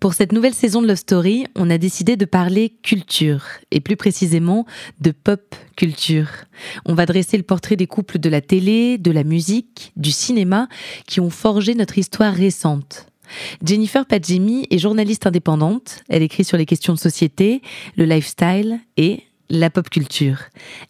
Pour cette nouvelle saison de Love Story, on a décidé de parler culture, et plus précisément de pop culture. On va dresser le portrait des couples de la télé, de la musique, du cinéma, qui ont forgé notre histoire récente. Jennifer Padjemi est journaliste indépendante, elle écrit sur les questions de société, le lifestyle et la pop culture.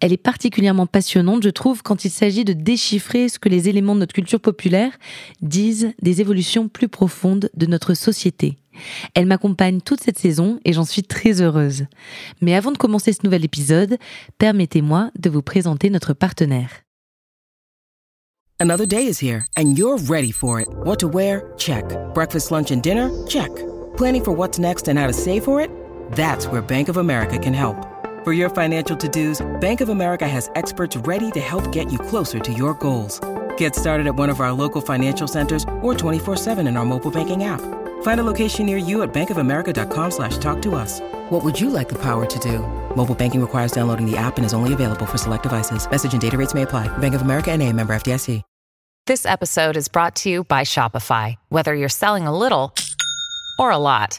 Elle est particulièrement passionnante, je trouve, quand il s'agit de déchiffrer ce que les éléments de notre culture populaire disent des évolutions plus profondes de notre société. Elle m'accompagne toute cette saison et j'en suis très heureuse. Mais avant de commencer ce nouvel épisode, permettez-moi de vous présenter notre partenaire. Another day is here and you're ready for it. What to wear? Check. Breakfast, lunch and dinner? Check. Planning for what's next and how to save for it? That's where Bank of America can help. For your financial to-dos, Bank of America has experts ready to help get you closer to your goals. Get started at one of our local financial centers or 24-7 in our mobile banking app. Find a location near you at bankofamerica.com slash talk to us. What would you like the power to do? Mobile banking requires downloading the app and is only available for select devices. Message and data rates may apply. Bank of America and a member FDIC. This episode is brought to you by Shopify. Whether you're selling a little or a lot,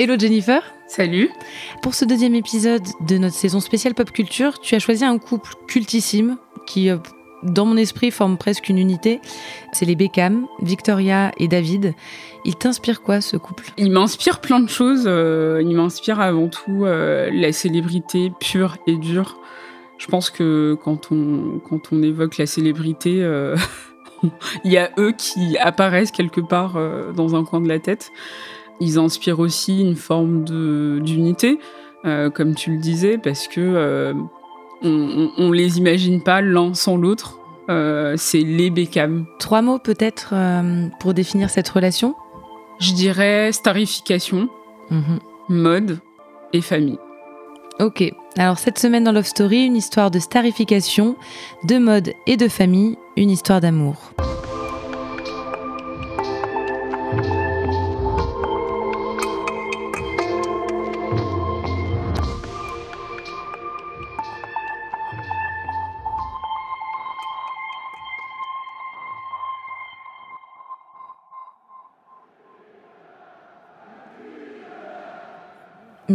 Hello Jennifer Salut. Pour ce deuxième épisode de notre saison spéciale pop culture, tu as choisi un couple cultissime qui, euh, dans mon esprit, forme presque une unité. C'est les Beckham, Victoria et David. Il t'inspire quoi ce couple? Il m'inspire plein de choses. euh, il m'inspire avant tout euh, la célébrité pure et dure. Je pense que quand on, quand on évoque la célébrité, il y a eux qui apparaissent quelque part dans un coin de la tête. Ils inspirent aussi une forme d'unité, euh, comme tu le disais, parce que euh, on, on, on les imagine pas l'un sans l'autre. Euh, c'est les Beckham. Trois mots peut-être euh, pour définir cette relation? Je dirais starification, Mhm. mode et famille. Ok, alors cette semaine dans Love Story, une histoire de starification, de mode et de famille, une histoire d'amour. «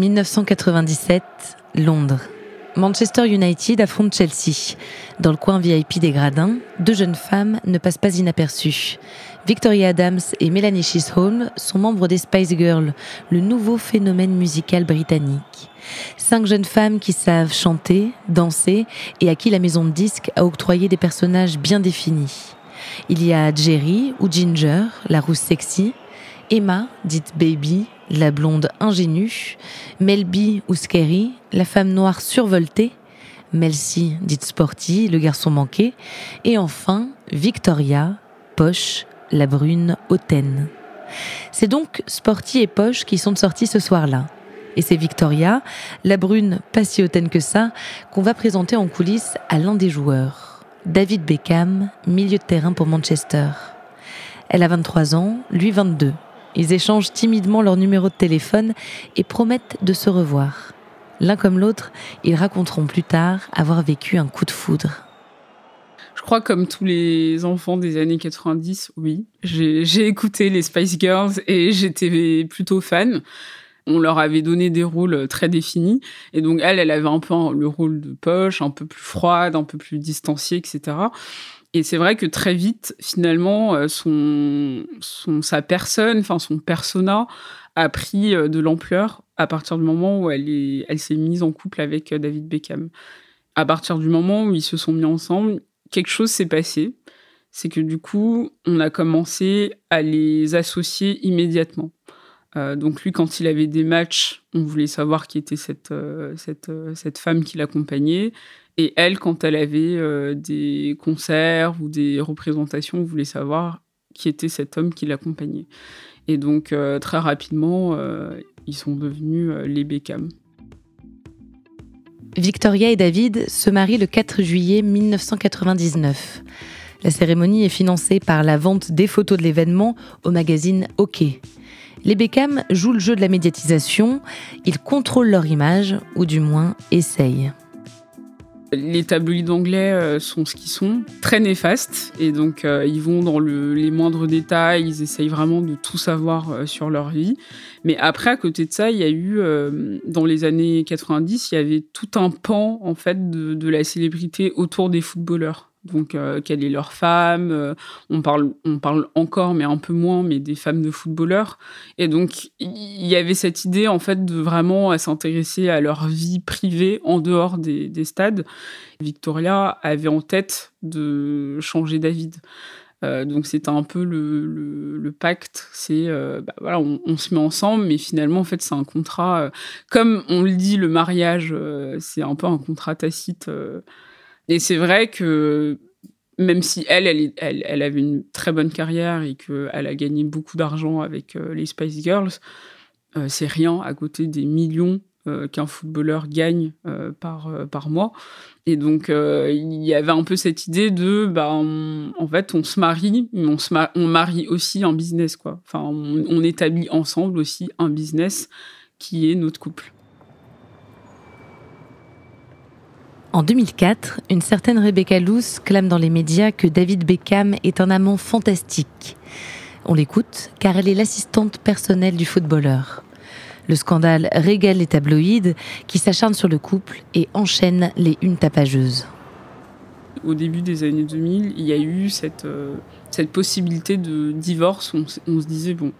1997, Londres. Manchester United affronte Chelsea. Dans le coin VIP des gradins, deux jeunes femmes ne passent pas inaperçues. Victoria Adams et Melanie Chisholm sont membres des Spice Girls, le nouveau phénomène musical britannique. Cinq jeunes femmes qui savent chanter, danser et à qui la maison de disques a octroyé des personnages bien définis. Il y a Jerry ou Ginger, la rousse sexy, Emma, dite Baby, la blonde ingénue, Melby ou Scary, la femme noire survoltée, Melcy, dite Sporty, le garçon manqué, et enfin Victoria, Poche, la brune hautaine. C'est donc Sporty et Poche qui sont sortis ce soir-là. Et c'est Victoria, la brune pas si hautaine que ça, qu'on va présenter en coulisses à l'un des joueurs. David Beckham, milieu de terrain pour Manchester. Elle a 23 ans, lui 22. Ils échangent timidement leur numéro de téléphone et promettent de se revoir. L'un comme l'autre, ils raconteront plus tard avoir vécu un coup de foudre. Je crois comme tous les enfants des années 90, oui. J'ai écouté les Spice Girls et j'étais plutôt fan. On leur avait donné des rôles très définis. Et donc, elle, elle avait un peu le rôle de poche, un peu plus froide, un peu plus distanciée, etc. Et c'est vrai que très vite, finalement, euh, son, son, sa personne, enfin son persona, a pris euh, de l'ampleur à partir du moment où elle elle s'est mise en couple avec euh, David Beckham. À partir du moment où ils se sont mis ensemble, quelque chose s'est passé. C'est que du coup, on a commencé à les associer immédiatement. Donc lui, quand il avait des matchs, on voulait savoir qui était cette, cette, cette femme qui l'accompagnait. Et elle, quand elle avait euh, des concerts ou des représentations, on voulait savoir qui était cet homme qui l'accompagnait. Et donc, euh, très rapidement, euh, ils sont devenus les Beckham. Victoria et David se marient le 4 juillet 1999. La cérémonie est financée par la vente des photos de l'événement au magazine OK. Les Beckham jouent le jeu de la médiatisation, ils contrôlent leur image, ou du moins essayent. Les tabloïds anglais euh, sont ce qu'ils sont, très néfastes, et donc euh, ils vont dans les moindres détails, ils essayent vraiment de tout savoir euh, sur leur vie. Mais après, à côté de ça, il y a eu, dans les années 90, il y avait tout un pan en fait de la célébrité autour des footballeurs donc euh, quelle est leur femme. Euh, on, parle, on parle encore, mais un peu moins, mais des femmes de footballeurs. Et donc, il y avait cette idée, en fait, de vraiment s'intéresser à leur vie privée en dehors des, stades. Victoria avait en tête de changer David. Euh, donc c'était un peu le, pacte, c'est bah, voilà, on, se met ensemble, mais finalement en fait c'est un contrat, comme on le dit, le mariage, c'est un peu un contrat tacite et c'est vrai que même si elle, elle, elle, avait une très bonne carrière et qu'elle a gagné beaucoup d'argent avec euh, les Spice Girls, euh, c'est rien à côté des millions euh, qu'un footballeur gagne par, par mois. Et donc, il y avait un peu cette idée de, bah, en fait, on se marie, mais on, se on marie aussi un business, quoi. Enfin, on établit ensemble aussi un business qui est notre couple. En 2004, une certaine Rebecca Luce clame dans les médias que David Beckham est un amant fantastique. On l'écoute car elle est l'assistante personnelle du footballeur. Le scandale régale les tabloïds qui s'acharnent sur le couple et enchaînent les unes tapageuses. Au début des années 2000, il y a eu cette, euh, possibilité de divorce. On, on se disait, bon,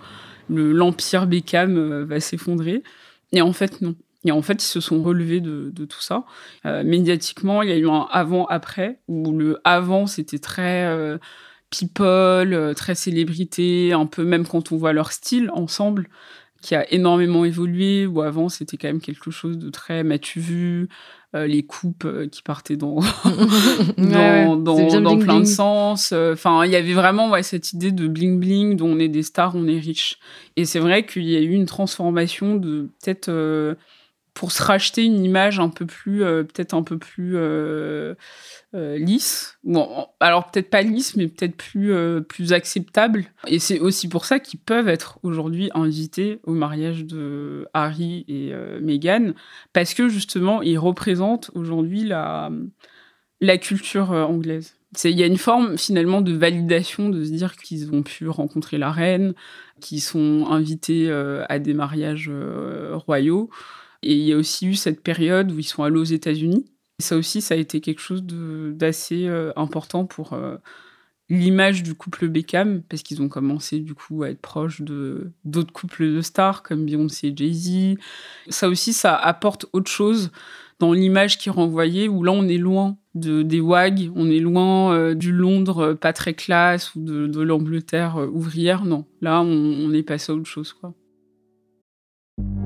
l'empire Beckham euh, va s'effondrer. Et en fait, non. Et en fait, ils se sont relevés de, tout ça. Euh, médiatiquement, il y a eu un avant-après, où le avant, c'était très euh, people, euh, très célébrité, un peu même quand on voit leur style ensemble, qui a énormément évolué, où avant, c'était quand même quelque chose de très m'as-tu vu les coupes qui partaient dans, dans, dans, plein de sens. Enfin, il y avait vraiment ouais, cette idée de bling-bling, dont on est des stars, on est riche. Et c'est vrai qu'il y a eu une transformation de peut-être pour se racheter une image un peu plus, euh, peut-être un peu plus euh, euh, lisse. Bon, alors peut-être pas lisse, mais peut-être plus, plus acceptable. Et c'est aussi pour ça qu'ils peuvent être aujourd'hui invités au mariage de Harry et Meghan, parce que justement, ils représentent aujourd'hui la, la culture anglaise. Il y a une forme finalement de validation de se dire qu'ils ont pu rencontrer la reine, qu'ils sont invités à des mariages royaux. Et il y a aussi eu cette période où ils sont allés aux États-Unis. Ça aussi, ça a été quelque chose d'assez euh, important pour euh, l'image du couple Beckham, parce qu'ils ont commencé du coup à être proches d'autres couples de stars comme Beyoncé et Jay-Z. Ça aussi, ça apporte autre chose dans l'image qui renvoyait, où là, on est loin de, des WAG, on est loin euh, du Londres pas très classe ou de, l'Angleterre ouvrière. Non, là, on, on est passé à autre chose, quoi.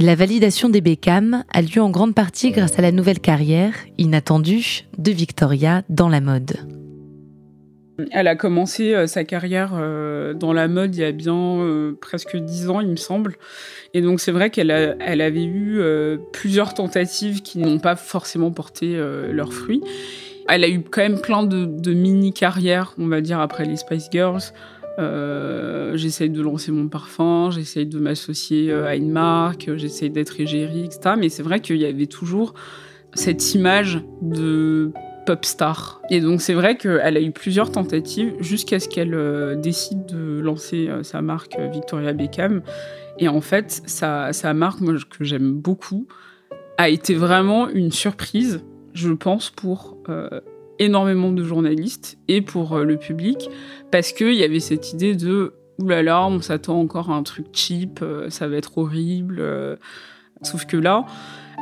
La validation des Beckham a lieu en grande partie grâce à la nouvelle carrière, inattendue, de Victoria dans la mode. Elle a commencé euh, sa carrière euh, dans la mode il y a bien euh, presque dix ans, il me semble. Et donc c'est vrai qu'elle elle avait eu plusieurs tentatives qui n'ont pas forcément porté leurs fruits. Elle a eu quand même plein de, de mini-carrières, on va dire, après les Spice Girls. Euh, j'essaye de lancer mon parfum, j'essaye de m'associer à une marque, j'essaye d'être égérie, etc. Mais c'est vrai qu'il y avait toujours cette image de pop star. Et donc c'est vrai qu'elle a eu plusieurs tentatives jusqu'à ce qu'elle décide de lancer sa marque Victoria Beckham. Et en fait, sa, marque, que j'aime beaucoup, a été vraiment une surprise, je pense, pour euh, énormément de journalistes et pour euh, le public, parce qu'il y avait cette idée de oulala, on s'attend encore à un truc cheap, euh, ça va être horrible. sauf que là,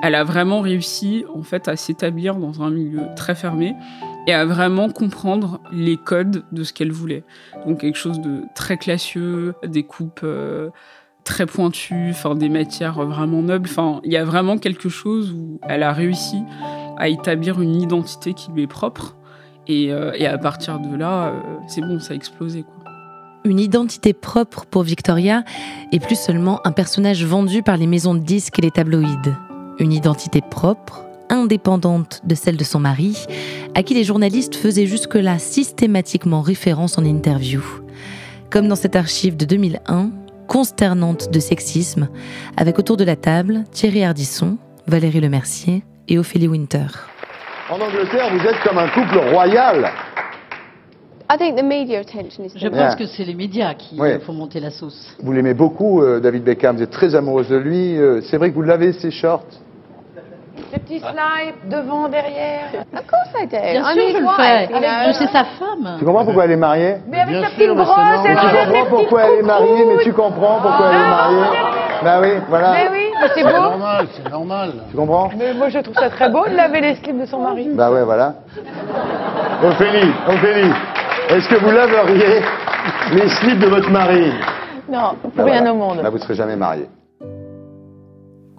elle a vraiment réussi en fait à s'établir dans un milieu très fermé et à vraiment comprendre les codes de ce qu'elle voulait. Donc quelque chose de très classieux, des coupes très pointu, enfin des matières vraiment nobles. Enfin, il y a vraiment quelque chose où elle a réussi à établir une identité qui lui est propre. Et, euh, à partir de là, euh, c'est bon, ça a explosé. Une identité propre pour Victoria et plus seulement un personnage vendu par les maisons de disques et les tabloïds. Une identité propre, indépendante de celle de son mari, à qui les journalistes faisaient jusque-là systématiquement référence en interview. Comme dans cette archive de 2001, consternante de sexisme, avec autour de la table Thierry Ardisson, Valérie Lemercier et Ophélie Winter. En Angleterre, vous êtes comme un couple royal. Je pense que c'est les médias qui font monter la sauce. Vous l'aimez beaucoup, euh, David Beckham, vous êtes très amoureuse de lui. Euh, c'est vrai que vous l'avez, ses shorts? Les petits slides, devant, derrière. Of course I do. Bien sûr, je le fais. C'est sa femme. Tu comprends pourquoi elle est mariée? Mais avec sa petite brosse, elle Tu comprends pourquoi elle est mariée, mais tu comprends pourquoi elle est mariée? Bah oui, voilà. Mais oui, c'est beau. C'est normal, c'est normal. Tu comprends Mais moi, je trouve ça très beau de laver les slips de son mari. Bah ouais, voilà. Ophélie, Ophélie, est-ce que vous laveriez les slips de votre mari? Non, pour bah rien au monde. Là, vous ne serez jamais mariée.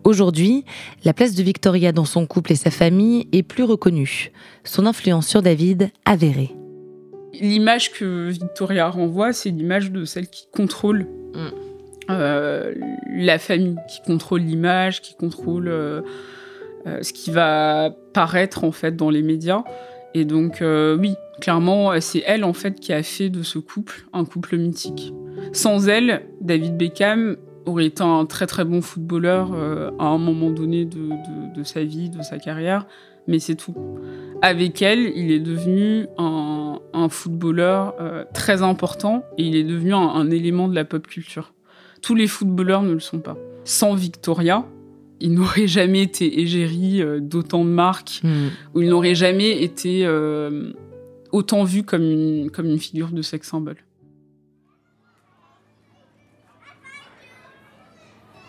Aujourd'hui, la place de Victoria dans son couple et sa famille est plus reconnue. Son influence sur David avérée. L'image que Victoria renvoie, c'est l'image de celle qui contrôle mm. Euh, la famille, qui contrôle l'image, qui contrôle euh, euh, ce qui va paraître en fait dans les médias. Et donc oui, clairement, c'est elle en fait qui a fait de ce couple un couple mythique. Sans elle, David Beckham aurait été un très très bon footballeur à un moment donné de, sa vie, de sa carrière, mais c'est tout. Avec elle, il est devenu un, footballeur très important et il est devenu un, élément de la pop culture. Tous les footballeurs ne le sont pas. Sans Victoria, il n'aurait jamais été égérie euh, d'autant de marques, hmm. ou il n'aurait jamais été autant vu comme une, comme une figure de sex symbole.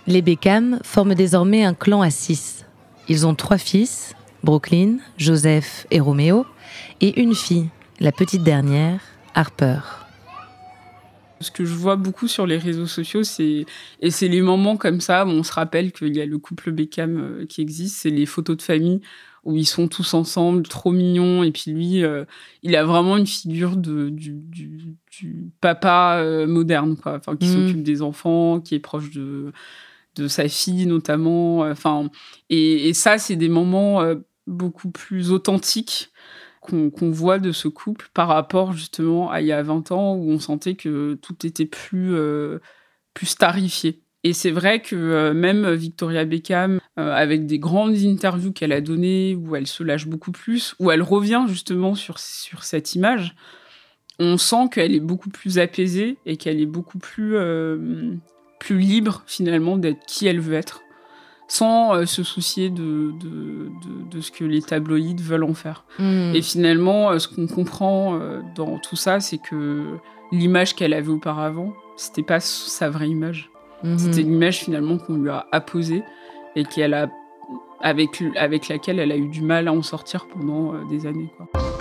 Les Beckham forment désormais un clan à six. Ils ont trois fils, Brooklyn, Joseph et Roméo, et une fille, la petite dernière, Harper. Ce que je vois beaucoup sur les réseaux sociaux, c'est et c'est les moments comme ça où on se rappelle qu'il y a le couple Beckham euh, qui existe, c'est les photos de famille où ils sont tous ensemble, trop mignons, et puis lui, euh, il a vraiment une figure de, du, papa euh, moderne, quoi, enfin, qui mmh. s'occupe des enfants, qui est proche de, de sa fille notamment. Enfin, et, ça, c'est des moments euh, beaucoup plus authentiques qu'on voit de ce couple par rapport justement à il y a 20 ans où on sentait que tout était plus, euh, plus starifié. Et c'est vrai que même Victoria Beckham, avec des grandes interviews qu'elle a données, où elle se lâche beaucoup plus, où elle revient justement sur, sur cette image, on sent qu'elle est beaucoup plus apaisée et qu'elle est beaucoup plus plus libre finalement d'être qui elle veut être, sans euh, se soucier de, de, ce que les tabloïds veulent en faire. Hmm. Et finalement, euh, ce qu'on comprend euh, dans tout ça, c'est que l'image qu'elle avait auparavant, c'était pas sa vraie image. Hmm. C'était l'image finalement qu'on lui a apposée et qu'elle a, avec, avec laquelle elle a eu du mal à en sortir pendant des années. Quoi.